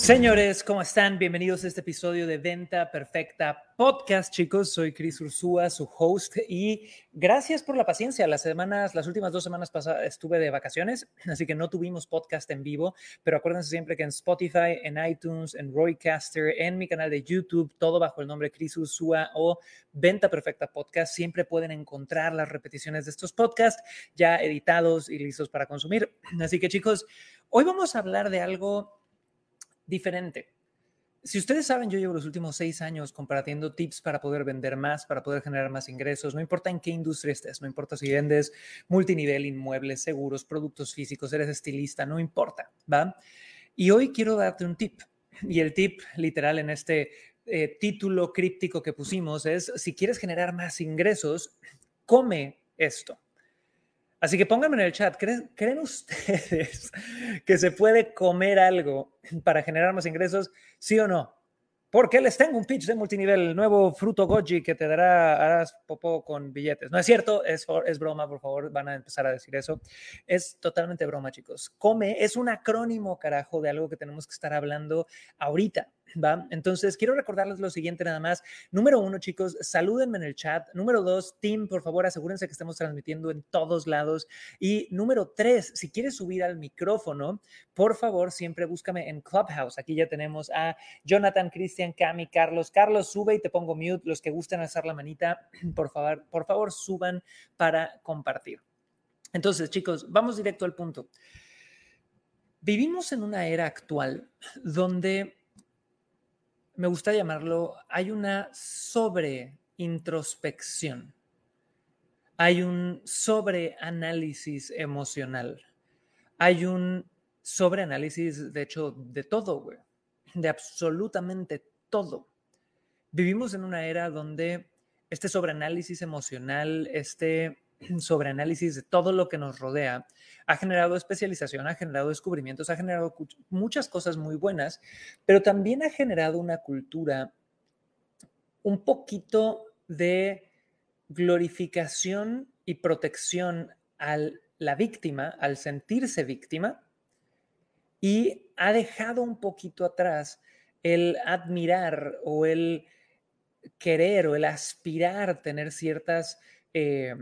Señores, ¿cómo están? Bienvenidos a este episodio de Venta Perfecta Podcast, chicos. Soy Chris Ursúa, su host, y gracias por la paciencia. Las semanas, las últimas dos semanas pasadas estuve de vacaciones, así que no tuvimos podcast en vivo, pero acuérdense siempre que en Spotify, en iTunes, en Roycaster, en mi canal de YouTube, todo bajo el nombre Chris Ursúa o Venta Perfecta Podcast, siempre pueden encontrar las repeticiones de estos podcasts ya editados y listos para consumir. Así que, chicos, hoy vamos a hablar de algo diferente. Si ustedes saben, yo llevo los últimos seis años compartiendo tips para poder vender más, para poder generar más ingresos, no importa en qué industria estés, no importa si vendes multinivel, inmuebles, seguros, productos físicos, eres estilista, no importa, ¿va? Y hoy quiero darte un tip. Y el tip literal en este eh, título críptico que pusimos es, si quieres generar más ingresos, come esto. Así que pónganme en el chat, ¿creen, ¿creen, ustedes que se puede comer algo para generar más ingresos? ¿Sí o no? Porque les tengo un pitch de multinivel, el nuevo fruto goji que te dará, harás popó con billetes. No es cierto, es, es broma, por favor, van a empezar a decir eso. Es totalmente broma, chicos. Come es un acrónimo, carajo, de algo que tenemos que estar hablando ahorita. ¿Va? Entonces, quiero recordarles lo siguiente nada más. Número uno, chicos, salúdenme en el chat. Número dos, team, por favor, asegúrense que estemos transmitiendo en todos lados. Y número tres, si quieres subir al micrófono, por favor, siempre búscame en Clubhouse. Aquí ya tenemos a Jonathan, Cristian, Cami, Carlos. Carlos, sube y te pongo mute. Los que gusten alzar la manita, por favor, por favor, suban para compartir. Entonces, chicos, vamos directo al punto. Vivimos en una era actual donde me gusta llamarlo, hay una sobre introspección, hay un sobreanálisis emocional, hay un sobreanálisis, de hecho, de todo, güey, de absolutamente todo. Vivimos en una era donde este sobreanálisis emocional, este sobreanálisis de todo lo que nos rodea, ha generado especialización, ha generado descubrimientos, ha generado muchas cosas muy buenas, pero también ha generado una cultura un poquito de glorificación y protección a la víctima, al sentirse víctima, y ha dejado un poquito atrás el admirar o el querer o el aspirar tener ciertas eh,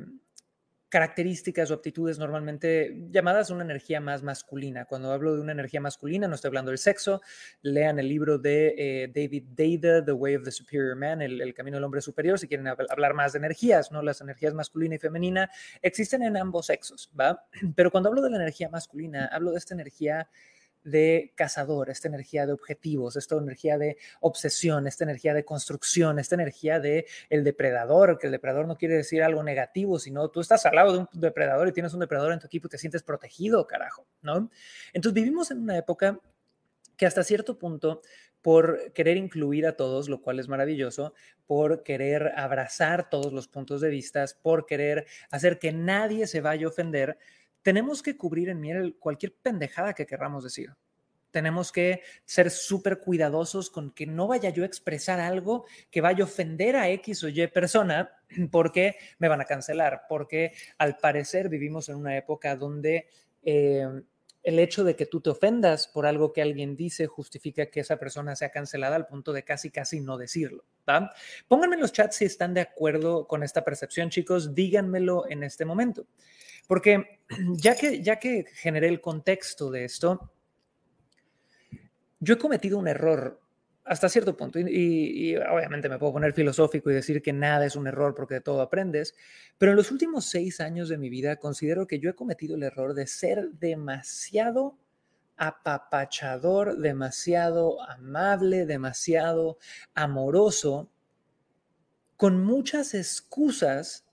características o aptitudes normalmente llamadas una energía más masculina. Cuando hablo de una energía masculina, no estoy hablando del sexo. Lean el libro de eh, David Deida, The Way of the Superior Man, el, Camino del Hombre Superior, si quieren hablar más de energías, ¿no? Las energías masculina y femenina existen en ambos sexos, ¿va? Pero cuando hablo de la energía masculina, hablo de esta energía de cazador, esta energía de objetivos, esta energía de obsesión, esta energía de construcción, esta energía de el depredador, que el depredador no quiere decir algo negativo, sino tú estás al lado de un depredador y tienes un depredador en tu equipo y te sientes protegido, carajo, ¿no? Entonces vivimos en una época que hasta cierto punto, por querer incluir a todos, lo cual es maravilloso, por querer abrazar todos los puntos de vista, por querer hacer que nadie se vaya a ofender, tenemos que cubrir en miel cualquier pendejada que querramos decir. Tenemos que ser súper cuidadosos con que no vaya yo a expresar algo que vaya a ofender a X o Y persona porque me van a cancelar, porque al parecer vivimos en una época donde eh, el hecho de que tú te ofendas por algo que alguien dice justifica que esa persona sea cancelada al punto de casi, casi no decirlo. Pónganme en los chats si están de acuerdo con esta percepción, chicos. Díganmelo en este momento. Porque ya que, ya que generé el contexto de esto, yo he cometido un error hasta cierto punto, y, obviamente me puedo poner filosófico y decir que nada es un error porque de todo aprendes, pero en los últimos seis años de mi vida considero que yo he cometido el error de ser demasiado apapachador, demasiado amable, demasiado amoroso, con muchas excusas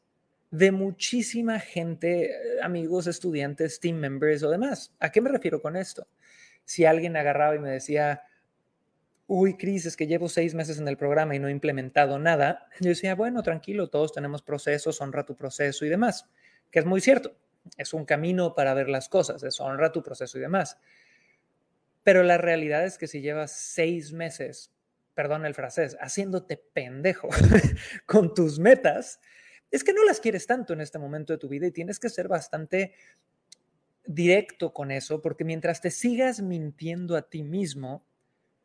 de muchísima gente, eh, amigos, estudiantes, team members o demás. ¿A qué me refiero con esto? Si alguien agarraba y me decía, uy, Cris, es que llevo seis meses en el programa y no he implementado nada, yo decía, bueno, tranquilo, todos tenemos procesos, honra tu proceso y demás, que es muy cierto. Es un camino para ver las cosas, es honra tu proceso y demás. Pero la realidad es que si llevas seis meses, perdón el francés, haciéndote pendejo con tus metas, es que no las quieres tanto en este momento de tu vida y tienes que ser bastante directo con eso, porque mientras te sigas mintiendo a ti mismo,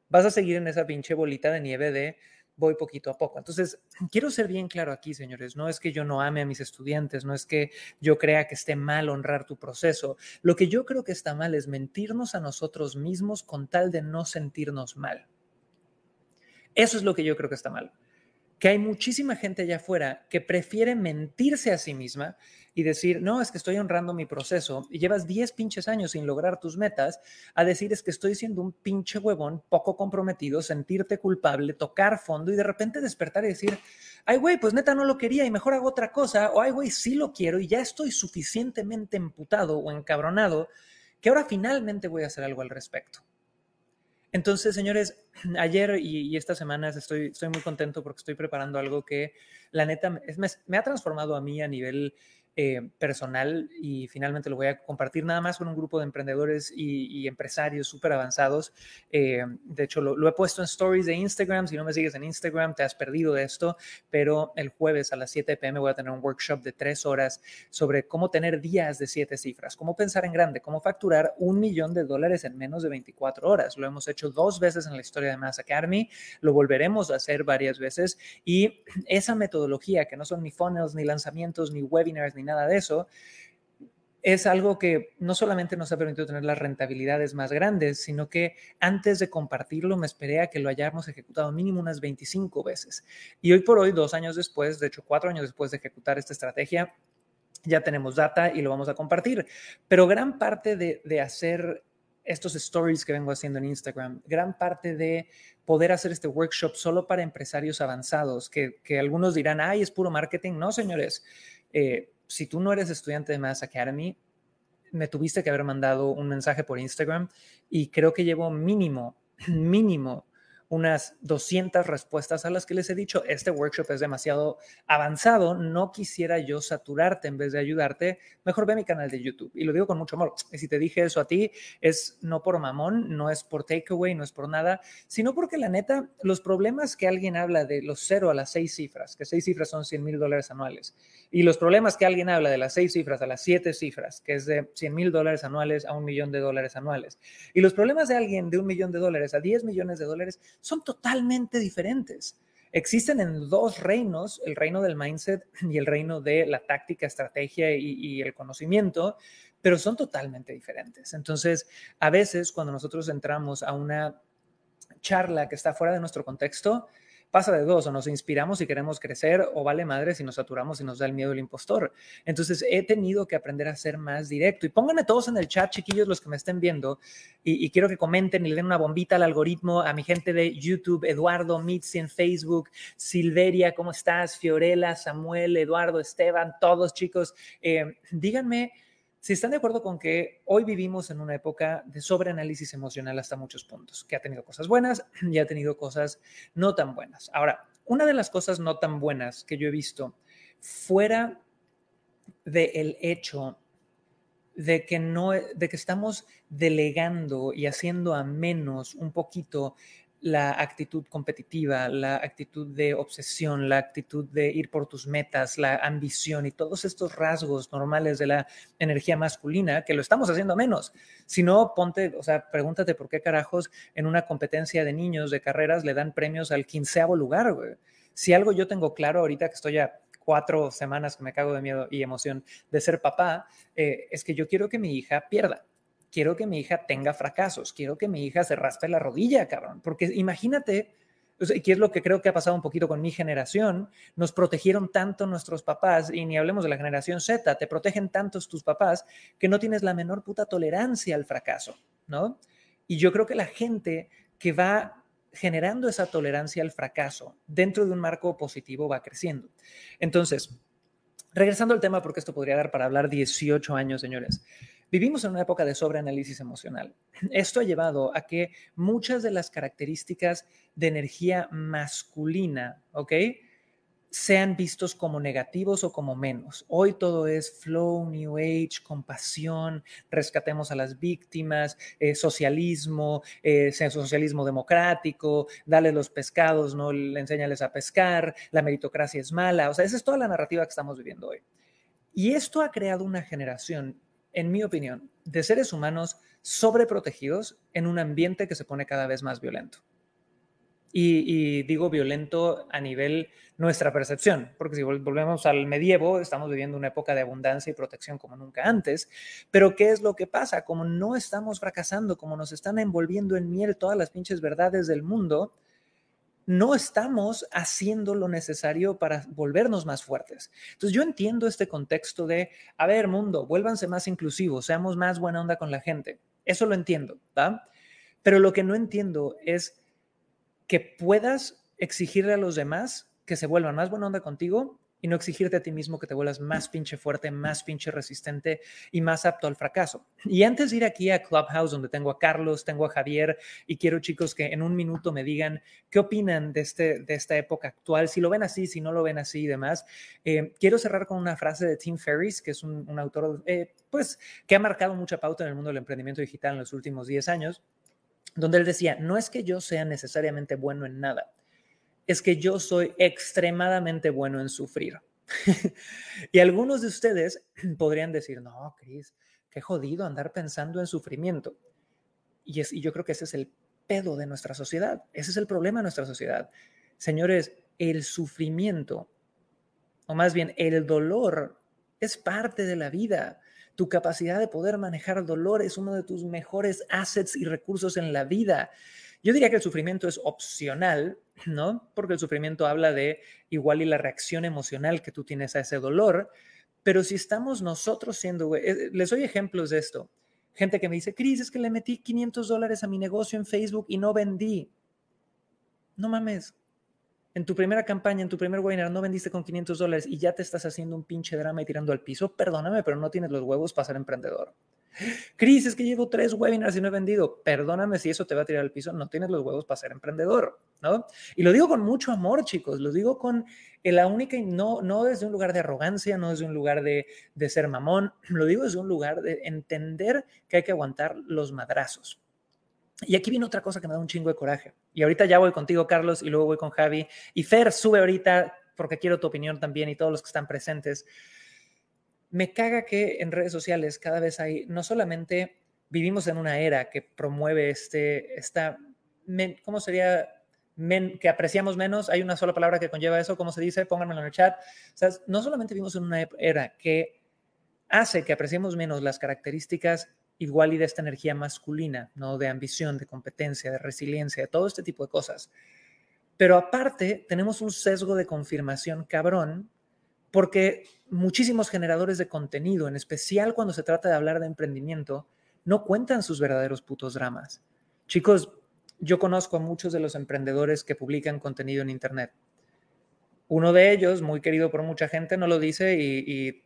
vas a seguir en esa pinche bolita de nieve de voy poquito a poco. Entonces, quiero ser bien claro aquí, señores, no es que yo no ame a mis estudiantes, no es que yo crea que esté mal honrar tu proceso. Lo que yo creo que está mal es mentirnos a nosotros mismos con tal de no sentirnos mal. Eso es lo que yo creo que está mal que hay muchísima gente allá afuera que prefiere mentirse a sí misma y decir, no, es que estoy honrando mi proceso y llevas 10 pinches años sin lograr tus metas, a decir es que estoy siendo un pinche huevón poco comprometido, sentirte culpable, tocar fondo y de repente despertar y decir, ay, güey, pues neta no lo quería y mejor hago otra cosa, o ay, güey, sí lo quiero y ya estoy suficientemente emputado o encabronado que ahora finalmente voy a hacer algo al respecto. Entonces, señores, ayer y, estas semanas estoy, muy contento porque estoy preparando algo que la neta me ha transformado a mí a nivel eh, personal y finalmente lo voy a compartir nada más con un grupo de emprendedores y, empresarios súper avanzados. Eh, de hecho, lo, he puesto en stories de Instagram. Si no me sigues en Instagram, te has perdido de esto, pero el jueves a las 7 pm voy a tener un workshop de tres horas sobre cómo tener días de siete cifras, cómo pensar en grande, cómo facturar un millón de dólares en menos de 24 horas. Lo hemos hecho dos veces en la historia de Mass Academy, lo volveremos a hacer varias veces y esa metodología que no son ni funnels, ni lanzamientos, ni webinars, ni nada de eso, es algo que no solamente nos ha permitido tener las rentabilidades más grandes, sino que antes de compartirlo me esperé a que lo hayamos ejecutado mínimo unas 25 veces. Y hoy por hoy, dos años después, de hecho cuatro años después de ejecutar esta estrategia, ya tenemos data y lo vamos a compartir. Pero gran parte de, hacer estos stories que vengo haciendo en Instagram, gran parte de poder hacer este workshop solo para empresarios avanzados, que, algunos dirán, ay, es puro marketing. No, señores. Eh, si tú no eres estudiante de Mass Academy, me tuviste que haber mandado un mensaje por Instagram y creo que llevo mínimo, mínimo unas 200 respuestas a las que les he dicho, este workshop es demasiado avanzado, no quisiera yo saturarte en vez de ayudarte, mejor ve mi canal de YouTube. Y lo digo con mucho amor. Y si te dije eso a ti, es no por mamón, no es por takeaway, no es por nada, sino porque la neta, los problemas que alguien habla de los cero a las seis cifras, que seis cifras son 100 mil dólares anuales, y los problemas que alguien habla de las seis cifras a las siete cifras, que es de 100 mil dólares anuales a un millón de dólares anuales, y los problemas de alguien de un millón de dólares a 10 millones de dólares, son totalmente diferentes. Existen en dos reinos, el reino del mindset y el reino de la táctica, estrategia y, el conocimiento, pero son totalmente diferentes. Entonces, a veces cuando nosotros entramos a una charla que está fuera de nuestro contexto, pasa de dos, o nos inspiramos y queremos crecer, o vale madre si nos saturamos y nos da el miedo el impostor. Entonces he tenido que aprender a ser más directo. Y pónganme todos en el chat, chiquillos, los que me estén viendo, y, quiero que comenten y le den una bombita al algoritmo, a mi gente de YouTube, Eduardo, Mitzi en Facebook, Silveria, ¿cómo estás? Fiorella, Samuel, Eduardo, Esteban, todos chicos, eh, díganme si están de acuerdo con que hoy vivimos en una época de sobreanálisis emocional hasta muchos puntos, que ha tenido cosas buenas y ha tenido cosas no tan buenas. Ahora, una de las cosas no tan buenas que yo he visto fuera del hecho de que no de que estamos delegando y haciendo a menos un poquito la actitud competitiva, la actitud de obsesión, la actitud de ir por tus metas, la ambición y todos estos rasgos normales de la energía masculina, que lo estamos haciendo menos. Si no, ponte, o sea, pregúntate por qué carajos en una competencia de niños de carreras le dan premios al quinceavo lugar, güey. Si algo yo tengo claro ahorita que estoy a cuatro semanas que me cago de miedo y emoción de ser papá, eh, es que yo quiero que mi hija pierda quiero que mi hija tenga fracasos, quiero que mi hija se raspe la rodilla, cabrón, porque imagínate, y que es lo que creo que ha pasado un poquito con mi generación, nos protegieron tanto nuestros papás, y ni hablemos de la generación Z, te protegen tantos tus papás que no tienes la menor puta tolerancia al fracaso, ¿no? Y yo creo que la gente que va generando esa tolerancia al fracaso dentro de un marco positivo va creciendo. Entonces, regresando al tema, porque esto podría dar para hablar 18 años, señores. Vivimos en una época de sobreanálisis emocional. Esto ha llevado a que muchas de las características de energía masculina, ¿ok? sean vistos como negativos o como menos. Hoy todo es flow, new age, compasión, rescatemos a las víctimas, eh, socialismo, eh, socialismo democrático, dale los pescados, no le enséñales a pescar, la meritocracia es mala. O sea, esa es toda la narrativa que estamos viviendo hoy. Y esto ha creado una generación, en mi opinión, de seres humanos sobreprotegidos en un ambiente que se pone cada vez más violento. Y, digo violento a nivel nuestra percepción, porque si volvemos al medievo, estamos viviendo una época de abundancia y protección como nunca antes, pero ¿qué es lo que pasa? Como no estamos fracasando, como nos están envolviendo en miel todas las pinches verdades del mundo, no estamos haciendo lo necesario para volvernos más fuertes. Entonces yo entiendo este contexto de, a ver, mundo, vuélvanse más inclusivos, seamos más buena onda con la gente. Eso lo entiendo, ¿va? Pero lo que no entiendo es que puedas exigirle a los demás que se vuelvan más buena onda contigo y no exigirte a ti mismo que te vuelvas más pinche fuerte, más pinche resistente y más apto al fracaso. Y antes de ir aquí a Clubhouse, donde tengo a Carlos, tengo a Javier, y quiero chicos que en un minuto me digan qué opinan de, este, de esta época actual, si lo ven así, si no lo ven así y demás, eh, quiero cerrar con una frase de Tim Ferriss, que es un, autor eh, pues, que ha marcado mucha pauta en el mundo del emprendimiento digital en los últimos 10 años donde él decía, no es que yo sea necesariamente bueno en nada, es que yo soy extremadamente bueno en sufrir. y algunos de ustedes podrían decir, no, Cris, qué jodido andar pensando en sufrimiento. Y, y yo creo que ese es el pedo de nuestra sociedad, ese es el problema de nuestra sociedad. Señores, el sufrimiento, o más bien el dolor, es parte de la vida. Tu capacidad de poder manejar dolor es uno de tus mejores assets y recursos en la vida. Yo diría que el sufrimiento es opcional, ¿no? Porque el sufrimiento habla de igual y la reacción emocional que tú tienes a ese dolor. Pero si estamos nosotros siendo, eh, les doy ejemplos de esto. Gente que me dice, Cris, es que le metí 500 dólares a mi negocio en Facebook y no vendí. No mames, en tu primera campaña, en tu primer webinar, no vendiste con 500 dólares y ya te estás haciendo un pinche drama y tirando al piso, perdóname, pero no tienes los huevos para ser emprendedor. Cris, es que llevo tres webinars y no he vendido. Perdóname si eso te va a tirar al piso, no tienes los huevos para ser emprendedor, ¿no? Y lo digo con mucho amor, chicos, lo digo con la única no, no desde un lugar de arrogancia, no desde un lugar de, de ser mamón, lo digo desde un lugar de entender que hay que aguantar los madrazos. Y aquí viene otra cosa que me da un chingo de coraje. Y ahorita ya voy contigo, Carlos, y luego voy con Javi. Y Fer, sube ahorita porque quiero tu opinión también y todos los que están presentes. Me caga que en redes sociales cada vez hay, no solamente vivimos en una era que promueve este, esta, ¿cómo sería? que apreciamos menos, hay una sola palabra que conlleva eso, ¿cómo se dice? Pónganmelo en el chat. No solamente vivimos en una era que hace que apreciemos menos las características igual y de esta energía masculina, ¿no? De ambición, de competencia, de resiliencia, de todo este tipo de cosas. Pero aparte, tenemos un sesgo de confirmación cabrón, porque muchísimos generadores de contenido, en especial cuando se trata de hablar de emprendimiento, no cuentan sus verdaderos putos dramas. Chicos, yo conozco a muchos de los emprendedores que publican contenido en Internet. Uno de ellos, muy querido por mucha gente, no lo dice y, y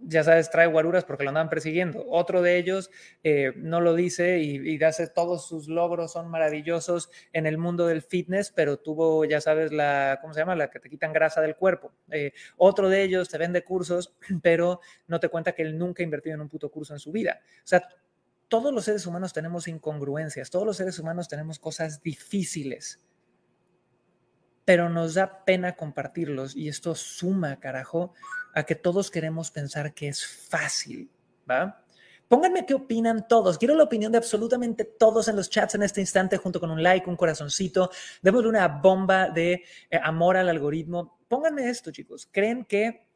ya sabes, trae guaruras porque lo andaban persiguiendo. Otro de ellos eh, no lo dice y, y hace, todos sus logros son maravillosos en el mundo del fitness, pero tuvo, ya sabes, la, ¿cómo se llama? La que te quitan grasa del cuerpo. Eh, otro de ellos te vende cursos, pero no te cuenta que él nunca ha invertido en un puto curso en su vida. O sea, todos los seres humanos tenemos incongruencias, todos los seres humanos tenemos cosas difíciles pero nos da pena compartirlos y esto suma, carajo, a que todos queremos pensar que es fácil, ¿va? Pónganme qué opinan todos. Quiero la opinión de absolutamente todos en los chats en este instante, junto con un like, un corazoncito. Démosle una bomba de eh, amor al algoritmo. Pónganme esto, chicos. ¿Creen que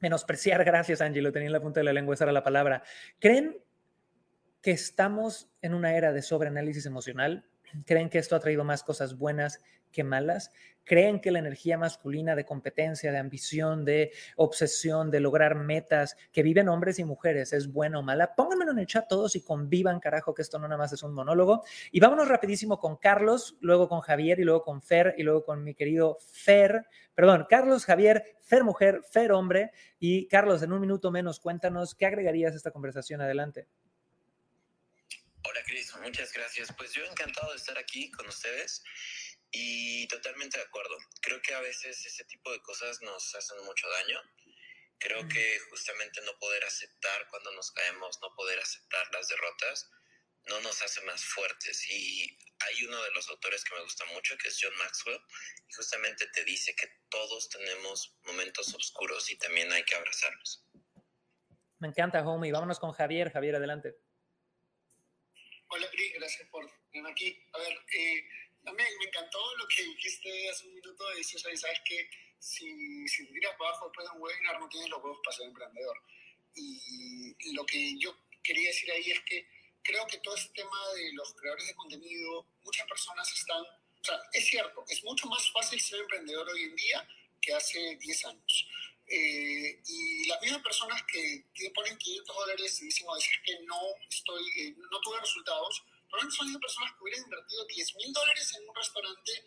menospreciar, gracias Angie, lo tenía en la punta de la lengua, esa era la palabra. ¿Creen que estamos en una era de sobreanálisis emocional? ¿Creen que esto ha traído más cosas buenas que malas? creen que la energía masculina de competencia, de ambición, de obsesión, de lograr metas que viven hombres y mujeres es buena o mala, pónganmelo en el chat todos y convivan, carajo, que esto no nada más es un monólogo. Y vámonos rapidísimo con Carlos, luego con Javier y luego con Fer y luego con mi querido Fer, perdón, Carlos, Javier, Fer mujer, Fer hombre. Y Carlos, en un minuto menos, cuéntanos qué agregarías a esta conversación. Adelante. Hola Cris, muchas gracias. Pues yo encantado de estar aquí con ustedes y totalmente de acuerdo. Creo que a veces ese tipo de cosas nos hacen mucho daño. Creo que justamente no poder aceptar cuando nos caemos, no poder aceptar las derrotas, no nos hace más fuertes. Y hay uno de los autores que me gusta mucho, que es John Maxwell, y justamente te dice que todos tenemos momentos oscuros y también hay que abrazarlos. Me encanta, homie. Vámonos con Javier. Javier, adelante. Hola, Cris, gracias por venir aquí. A ver, eh, también me encantó lo que dijiste hace un minuto. Dices, sabes que si, si tiras para abajo después de un webinar, no tienes los huevos para ser emprendedor. Y lo que yo quería decir ahí es que creo que todo este tema de los creadores de contenido, muchas personas están, o sea, es cierto, es mucho más fácil ser emprendedor hoy en día que hace 10 años. Eh, y las mismas personas que, que, ponen 500 dólares y dicen, o decir que no estoy, eh, no tuve resultados, probablemente son las personas que hubieran invertido 10 mil dólares en un restaurante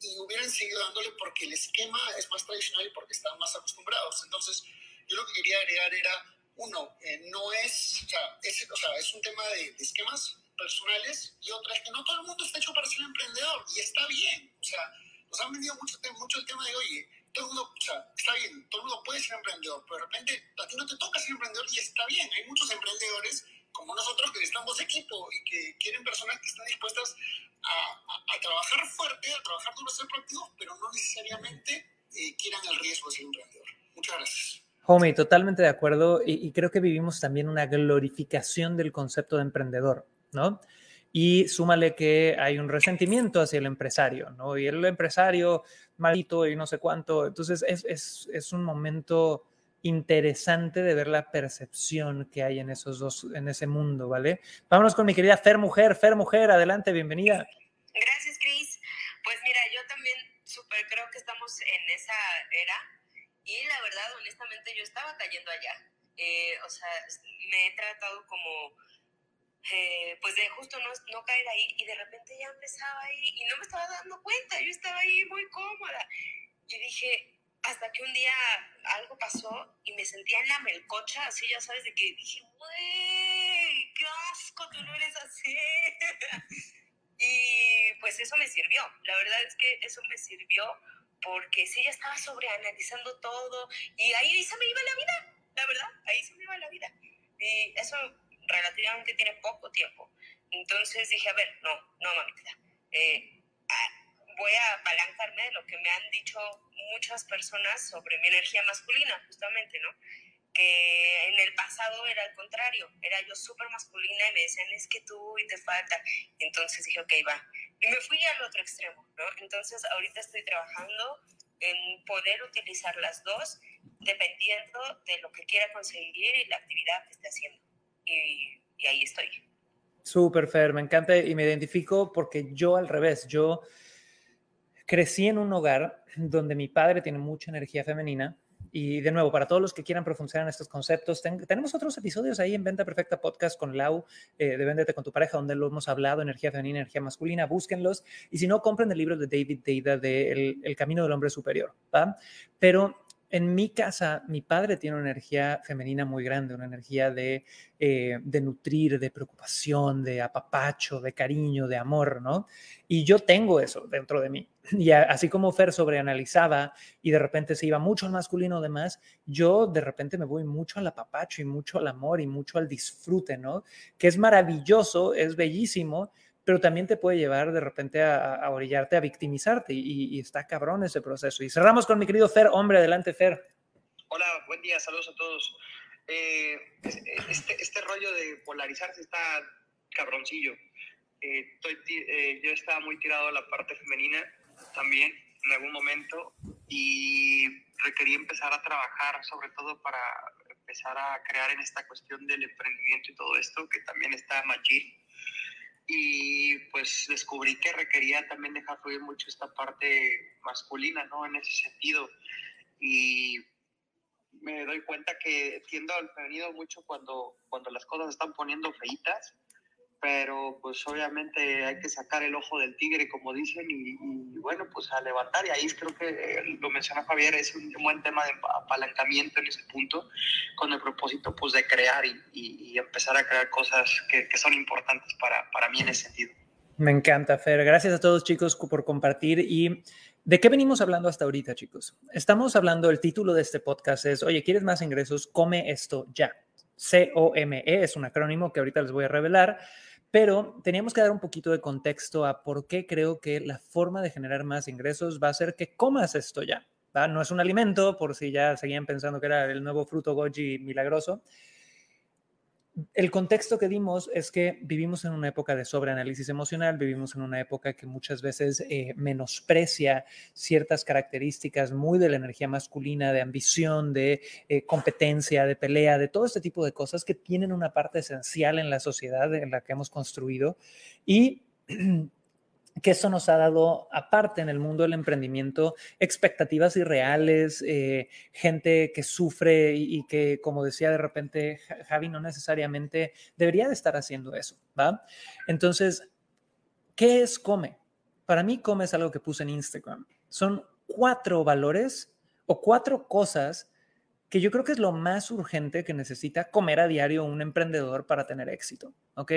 y hubieran seguido dándole porque el esquema es más tradicional y porque están más acostumbrados. Entonces, yo lo que quería agregar era, uno, eh, no es, o sea, es, o sea, es un tema de, de, esquemas personales y otra es que no todo el mundo está hecho para ser emprendedor y está bien. O sea, nos han vendido mucho, mucho el tema de, oye, todo el mundo, o sea, está bien, todo el mundo puede ser emprendedor, pero de repente a ti no te toca ser emprendedor y está bien. Hay muchos emprendedores como nosotros que estamos equipo y que quieren personas que están dispuestas a, a, trabajar fuerte, a trabajar duro, a ser proactivos, pero no necesariamente eh, quieran el riesgo de ser emprendedor. Muchas gracias. Homie, totalmente de acuerdo y, y creo que vivimos también una glorificación del concepto de emprendedor, ¿no? y súmale que hay un resentimiento hacia el empresario, ¿no? Y el empresario maldito y no sé cuánto. Entonces es, es, es, un momento interesante de ver la percepción que hay en esos dos, en ese mundo, ¿vale? Vámonos con mi querida Fer Mujer. Fer Mujer, adelante, bienvenida. Gracias, Cris. Pues mira, yo también súper creo que estamos en esa era y la verdad, honestamente, yo estaba cayendo allá. Eh, o sea, me he tratado como eh, pues de justo no, no, caer ahí y de repente ya empezaba ahí y no me estaba dando cuenta, yo estaba ahí muy cómoda y dije, hasta que un día algo pasó y me sentía en la melcocha, así ya sabes, de que dije, güey, qué asco, tú no eres así. y pues eso me sirvió, la verdad es que eso me sirvió porque sí, ya estaba sobreanalizando todo y ahí se me iba la vida, la verdad, ahí se me iba la vida. Y eso relativamente tiene poco tiempo. Entonces dije, a ver, no, no, mamita, eh, voy a apalancarme de lo que me han dicho muchas personas sobre mi energía masculina, justamente, ¿no? Que en el pasado era al contrario, era yo súper masculina y me decían, es que tú y te falta. Y entonces dije, ok, va. Y me fui al otro extremo, ¿no? Entonces ahorita estoy trabajando en poder utilizar las dos dependiendo de lo que quiera conseguir y la actividad que esté haciendo y, ahí estoy. Súper, Fer, me encanta y me identifico porque yo al revés, yo crecí en un hogar donde mi padre tiene mucha energía femenina y de nuevo, para todos los que quieran profundizar en estos conceptos, tenemos otros episodios ahí en Venta Perfecta Podcast con Lau eh, de Véndete con tu pareja, donde lo hemos hablado, energía femenina, energía masculina, búsquenlos. Y si no, compren el libro de David Deida de el, el, Camino del Hombre Superior. ¿va? Pero en mi casa, mi padre tiene una energía femenina muy grande, una energía de, eh, de, nutrir, de preocupación, de apapacho, de cariño, de amor, ¿no? Y yo tengo eso dentro de mí. Y así como Fer sobreanalizaba y de repente se iba mucho al masculino demás, yo de repente me voy mucho al apapacho y mucho al amor y mucho al disfrute, ¿no? Que es maravilloso, es bellísimo, pero también te puede llevar de repente a, a orillarte, a victimizarte y, y, está cabrón ese proceso. Y cerramos con mi querido Fer, hombre, adelante Fer. Hola, buen día, saludos a todos. Eh, este, este, rollo de polarizarse está cabroncillo. Eh, estoy, eh, yo estaba muy tirado a la parte femenina también en algún momento y requerí empezar a trabajar sobre todo para empezar a crear en esta cuestión del emprendimiento y todo esto, que también está machín y pues descubrí que requería también dejar fluir mucho esta parte masculina, ¿no? En ese sentido. Y me doy cuenta que tiendo al femenino mucho cuando, cuando las cosas están poniendo feitas, pero pues obviamente hay que sacar el ojo del tigre, como dicen, y, bueno, pues a levantar. Y ahí creo que lo menciona Javier, es un buen tema de apalancamiento en ese punto, con el propósito pues de crear y, y empezar a crear cosas que, que son importantes para, para mí en ese sentido. Me encanta, Fer. Gracias a todos, chicos, por compartir. ¿Y de qué venimos hablando hasta ahorita, chicos? Estamos hablando, el título de este podcast es, oye, ¿quieres más ingresos? Come esto ya. C-O-M-E es un acrónimo que ahorita les voy a revelar. Pero teníamos que dar un poquito de contexto a por qué creo que la forma de generar más ingresos va a ser que comas esto ya. No es un alimento, por si ya seguían pensando que era el nuevo fruto goji milagroso, el contexto que dimos es que vivimos en una época de sobreanálisis emocional, vivimos en una época que muchas veces eh, menosprecia ciertas características muy de la energía masculina, de ambición, de eh, competencia, de pelea, de todo este tipo de cosas que tienen una parte esencial en la sociedad en la que hemos construido. Y que eso nos ha dado, aparte en el mundo del emprendimiento, expectativas irreales, eh, gente que sufre y, que, como decía de repente Javi, no necesariamente debería de estar haciendo eso, ¿va? Entonces, ¿qué es come? Para mí come es algo que puse en Instagram. Son cuatro valores o cuatro cosas que yo creo que es lo más urgente que necesita comer a diario un emprendedor para tener éxito, ¿ok?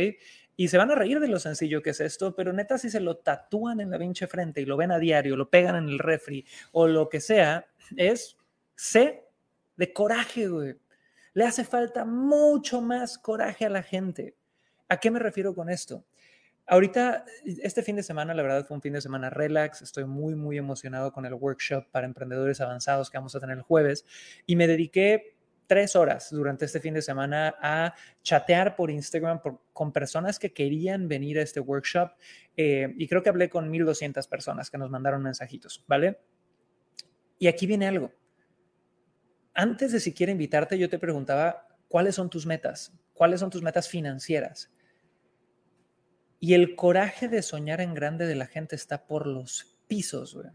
Y se van a reír de lo sencillo que es esto, pero neta si se lo tatúan en la pinche frente y lo ven a diario, lo pegan en el refri o lo que sea, es C de coraje, güey. Le hace falta mucho más coraje a la gente. ¿A qué me refiero con esto? Ahorita, este fin de semana, la verdad fue un fin de semana relax. Estoy muy, muy emocionado con el workshop para emprendedores avanzados que vamos a tener el jueves. Y me dediqué tres horas durante este fin de semana a chatear por Instagram con personas que querían venir a este workshop. Eh, y creo que hablé con 1.200 personas que nos mandaron mensajitos, ¿vale? Y aquí viene algo. Antes de siquiera invitarte, yo te preguntaba, ¿cuáles son tus metas? ¿Cuáles son tus metas financieras? Y el coraje de soñar en grande de la gente está por los pisos, güey.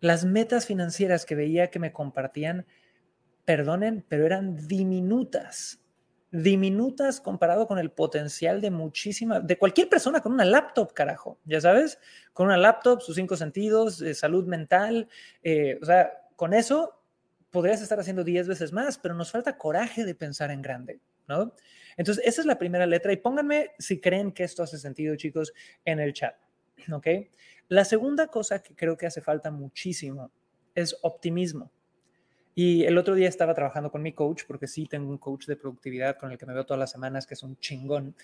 Las metas financieras que veía que me compartían, perdonen, pero eran diminutas. Diminutas comparado con el potencial de muchísima, de cualquier persona con una laptop, carajo, ya sabes, con una laptop, sus cinco sentidos, eh, salud mental, eh, o sea, con eso podrías estar haciendo 10 veces más, pero nos falta coraje de pensar en grande, ¿no? Entonces, esa es la primera letra y pónganme si creen que esto hace sentido, chicos, en el chat. ¿Ok? La segunda cosa que creo que hace falta muchísimo es optimismo. Y el otro día estaba trabajando con mi coach, porque sí tengo un coach de productividad con el que me veo todas las semanas, que es un chingón.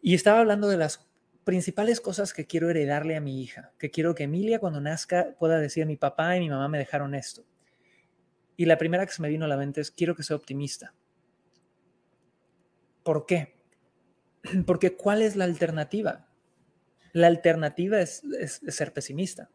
Y estaba hablando de las principales cosas que quiero heredarle a mi hija, que quiero que Emilia cuando nazca pueda decir mi papá y mi mamá me dejaron esto. Y la primera que se me vino a la mente es quiero que sea optimista. ¿Por qué? Porque ¿cuál es la alternativa? La alternativa es, ser pesimista.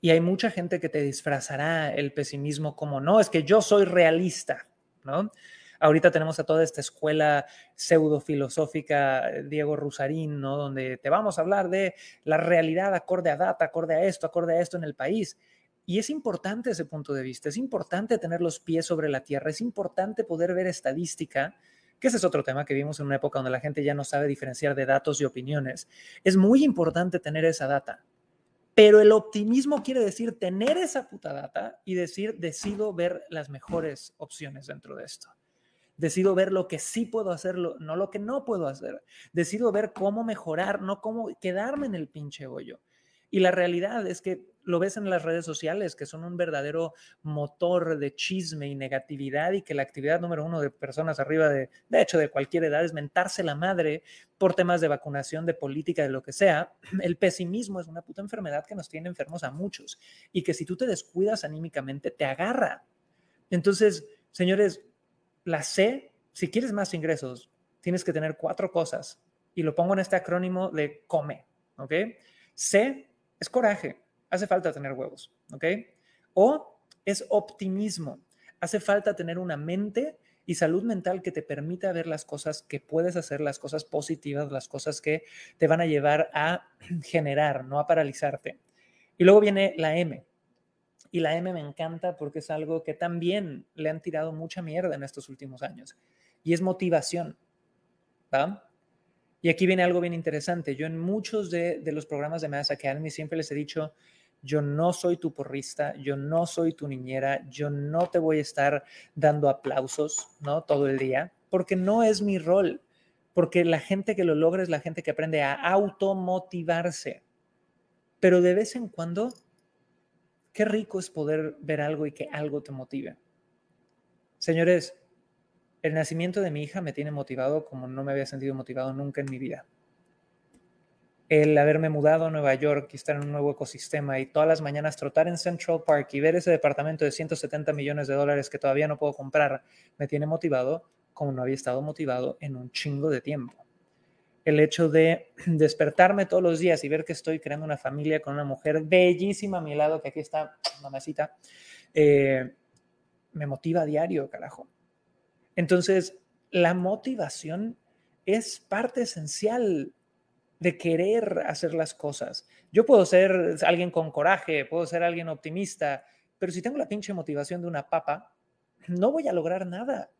Y hay mucha gente que te disfrazará el pesimismo como, no, es que yo soy realista, ¿no? Ahorita tenemos a toda esta escuela pseudo filosófica, Diego Rusarín, ¿no? Donde te vamos a hablar de la realidad acorde a data, acorde a esto, acorde a esto en el país. Y es importante ese punto de vista, es importante tener los pies sobre la tierra, es importante poder ver estadística que ese es otro tema que vimos en una época donde la gente ya no sabe diferenciar de datos y opiniones. Es muy importante tener esa data, pero el optimismo quiere decir tener esa puta data y decir, decido ver las mejores opciones dentro de esto. Decido ver lo que sí puedo hacer, no lo que no puedo hacer. Decido ver cómo mejorar, no cómo quedarme en el pinche hoyo. Y la realidad es que lo ves en las redes sociales, que son un verdadero motor de chisme y negatividad y que la actividad número uno de personas arriba de, de hecho, de cualquier edad es mentarse la madre por temas de vacunación, de política, de lo que sea. El pesimismo es una puta enfermedad que nos tiene enfermos a muchos y que si tú te descuidas anímicamente, te agarra. Entonces, señores, la C, si quieres más ingresos, tienes que tener cuatro cosas y lo pongo en este acrónimo de come, ¿ok? C es coraje, hace falta tener huevos, ¿ok? O es optimismo, hace falta tener una mente y salud mental que te permita ver las cosas que puedes hacer, las cosas positivas, las cosas que te van a llevar a generar, no a paralizarte. Y luego viene la M. Y la M me encanta porque es algo que también le han tirado mucha mierda en estos últimos años. Y es motivación. ¿va? Y aquí viene algo bien interesante. Yo en muchos de, los programas de Mass Academy siempre les he dicho, yo no soy tu porrista, yo no soy tu niñera, yo no te voy a estar dando aplausos, ¿no? Todo el día, porque no es mi rol, porque la gente que lo logra es la gente que aprende a automotivarse. Pero de vez en cuando, qué rico es poder ver algo y que algo te motive. Señores, el nacimiento de mi hija me tiene motivado como no me había sentido motivado nunca en mi vida. El haberme mudado a Nueva York y estar en un nuevo ecosistema y todas las mañanas trotar en Central Park y ver ese departamento de 170 millones de dólares que todavía no puedo comprar, me tiene motivado como no había estado motivado en un chingo de tiempo. El hecho de despertarme todos los días y ver que estoy creando una familia con una mujer bellísima a mi lado, que aquí está, mamacita, eh, me motiva a diario, carajo. Entonces, la motivación es parte esencial de querer hacer las cosas. Yo puedo ser alguien con coraje, puedo ser alguien optimista, pero si tengo la pinche motivación de una papa, no voy a lograr nada.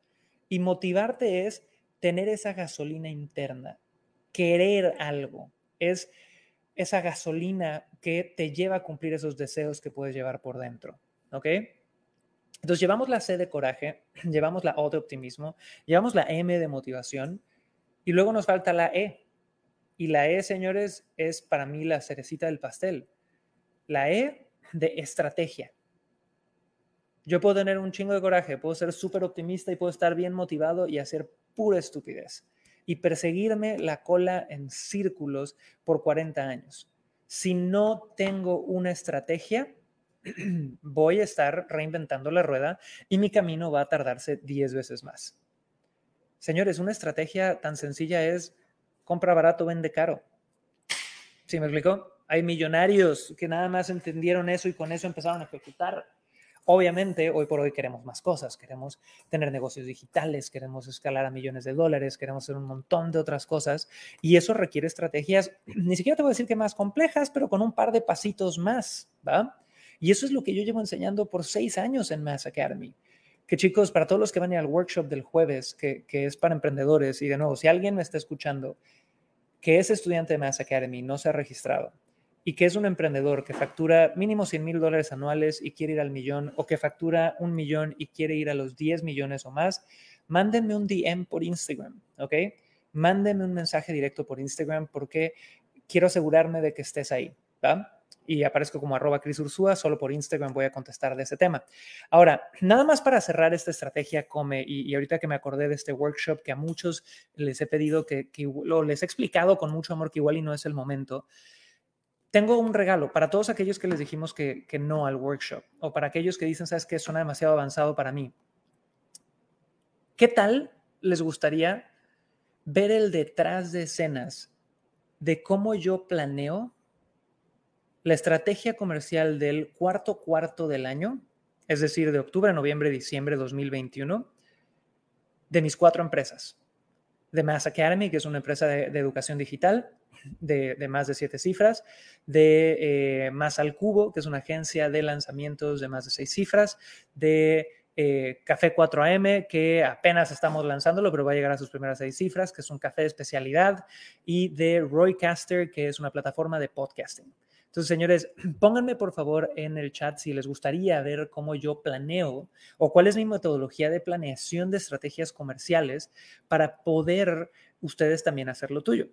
Y motivarte es tener esa gasolina interna, querer algo. Es esa gasolina que te lleva a cumplir esos deseos que puedes llevar por dentro. ¿Ok? Entonces llevamos la C de coraje, llevamos la O de optimismo, llevamos la M de motivación y luego nos falta la E. Y la E, señores, es para mí la cerecita del pastel. La E de estrategia. Yo puedo tener un chingo de coraje, puedo ser súper optimista y puedo estar bien motivado y hacer pura estupidez y perseguirme la cola en círculos por 40 años. Si no tengo una estrategia, voy a estar reinventando la rueda y mi camino va a tardarse 10 veces más. Señores, una estrategia tan sencilla es compra barato, vende caro. ¿Sí me explico? Hay millonarios que nada más entendieron eso y con eso empezaron a ejecutar. Obviamente, hoy por hoy queremos más cosas, queremos tener negocios digitales, queremos escalar a millones de dólares, queremos hacer un montón de otras cosas y eso requiere estrategias, ni siquiera te voy a decir que más complejas, pero con un par de pasitos más, ¿va? Y eso es lo que yo llevo enseñando por seis años en Mass Academy. Que chicos, para todos los que van a ir al workshop del jueves, que, es para emprendedores, y de nuevo, si alguien me está escuchando que es estudiante de Mass Academy, no se ha registrado, y que es un emprendedor que factura mínimo 100 mil dólares anuales y quiere ir al millón, o que factura un millón y quiere ir a los 10 millones o más, mándenme un DM por Instagram, ¿ok? Mándenme un mensaje directo por Instagram porque quiero asegurarme de que estés ahí, ¿va? Y aparezco como arroba Cris Ursúa, solo por Instagram voy a contestar de ese tema. Ahora, nada más para cerrar esta estrategia Come, y, ahorita que me acordé de este workshop que a muchos les he pedido que, que lo, les he explicado con mucho amor que igual y no es el momento, tengo un regalo para todos aquellos que les dijimos que, que no al workshop, o para aquellos que dicen, sabes que suena demasiado avanzado para mí. ¿Qué tal les gustaría ver el detrás de escenas de cómo yo planeo la estrategia comercial del cuarto cuarto del año, es decir, de octubre, noviembre, diciembre de 2021, de mis cuatro empresas. De Mass Academy, que es una empresa de, educación digital de, más de siete cifras, de eh, Más al Cubo, que es una agencia de lanzamientos de más de seis cifras, de eh, Café 4AM, que apenas estamos lanzándolo, pero va a llegar a sus primeras seis cifras, que es un café de especialidad, y de Roycaster, que es una plataforma de podcasting. Entonces, señores, pónganme por favor en el chat si les gustaría ver cómo yo planeo o cuál es mi metodología de planeación de estrategias comerciales para poder ustedes también hacer lo tuyo.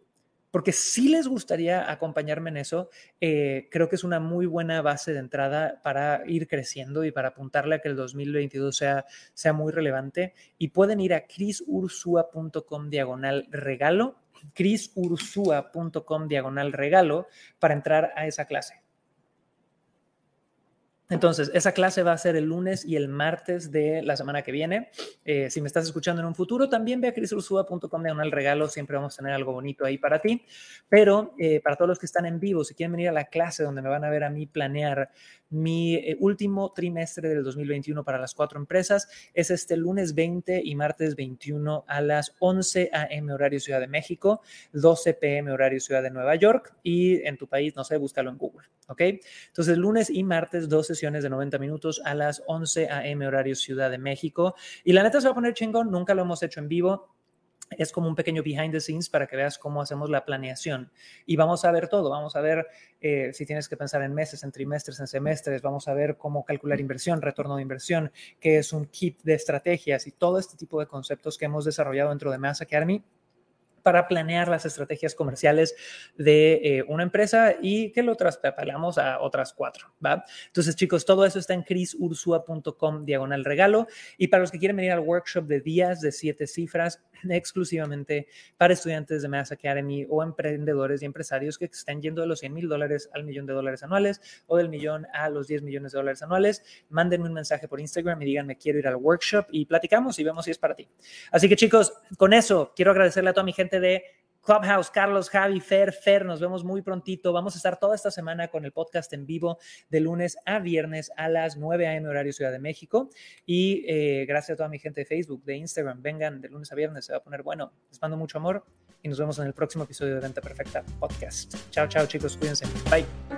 Porque si les gustaría acompañarme en eso, eh, creo que es una muy buena base de entrada para ir creciendo y para apuntarle a que el 2022 sea, sea muy relevante. Y pueden ir a crisursua.com diagonal regalo crisursua.com diagonal regalo para entrar a esa clase. Entonces, esa clase va a ser el lunes y el martes de la semana que viene. Eh, si me estás escuchando en un futuro, también ve a crisursua.com de el regalo. Siempre vamos a tener algo bonito ahí para ti. Pero eh, para todos los que están en vivo, si quieren venir a la clase donde me van a ver a mí planear mi eh, último trimestre del 2021 para las cuatro empresas, es este lunes 20 y martes 21 a las 11 a.m. horario Ciudad de México, 12 p.m. horario Ciudad de Nueva York y en tu país, no sé, búscalo en Google. ¿Ok? Entonces, lunes y martes, 12 de 90 minutos a las 11 a.m. horario Ciudad de México. Y la neta se va a poner chingón, nunca lo hemos hecho en vivo. es como un pequeño behind the scenes para que veas cómo hacemos la planeación. Y vamos a ver todo, vamos a ver eh, si tienes que pensar en meses, en trimestres, en semestres, vamos a ver cómo calcular inversión, retorno de inversión, qué es un kit de estrategias y todo este tipo de conceptos que hemos desarrollado dentro de Mass Academy para planear las estrategias comerciales de eh, una empresa y que lo traspapelamos a otras cuatro, ¿va? Entonces, chicos, todo eso está en crisursua.com diagonal regalo y para los que quieren venir al workshop de días de siete cifras, exclusivamente para estudiantes de Mass Academy o emprendedores y empresarios que están yendo de los 100 mil dólares al millón de dólares anuales o del millón a los 10 millones de dólares anuales, mándenme un mensaje por Instagram y díganme quiero ir al workshop y platicamos y vemos si es para ti. Así que chicos, con eso quiero agradecerle a toda mi gente de Clubhouse, Carlos, Javi, Fer, Fer, nos vemos muy prontito. Vamos a estar toda esta semana con el podcast en vivo de lunes a viernes a las 9 a.m. horario Ciudad de México. Y eh, gracias a toda mi gente de Facebook, de Instagram, vengan de lunes a viernes, se va a poner bueno. Les mando mucho amor y nos vemos en el próximo episodio de Venta Perfecta Podcast. Chao, chao chicos, cuídense. Bye.